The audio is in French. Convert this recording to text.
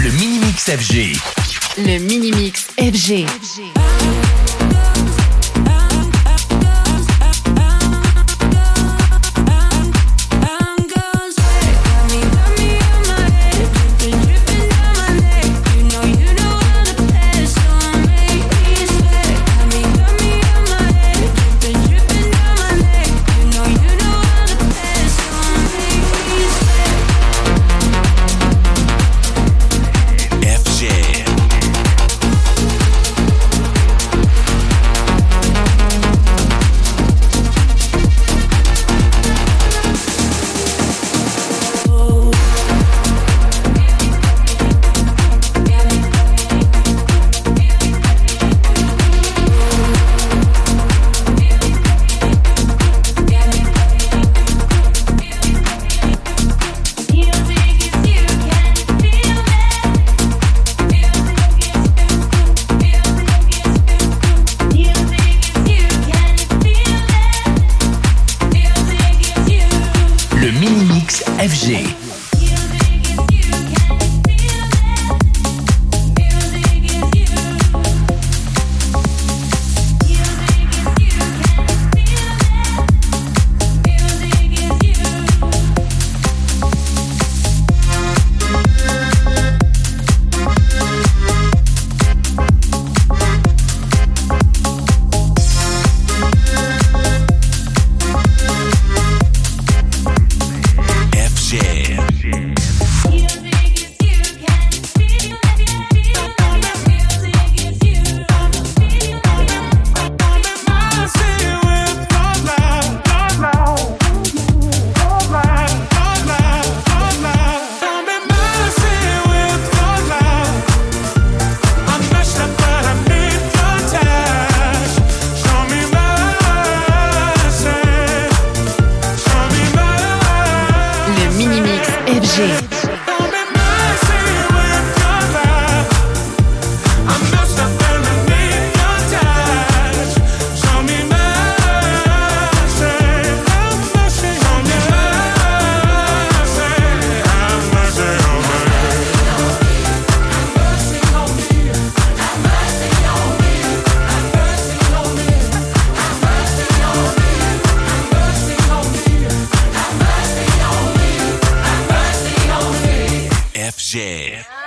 Le Mini-Mix FG. Le Mini-Mix FG. FG. FG. Mini-Mix FG. FG.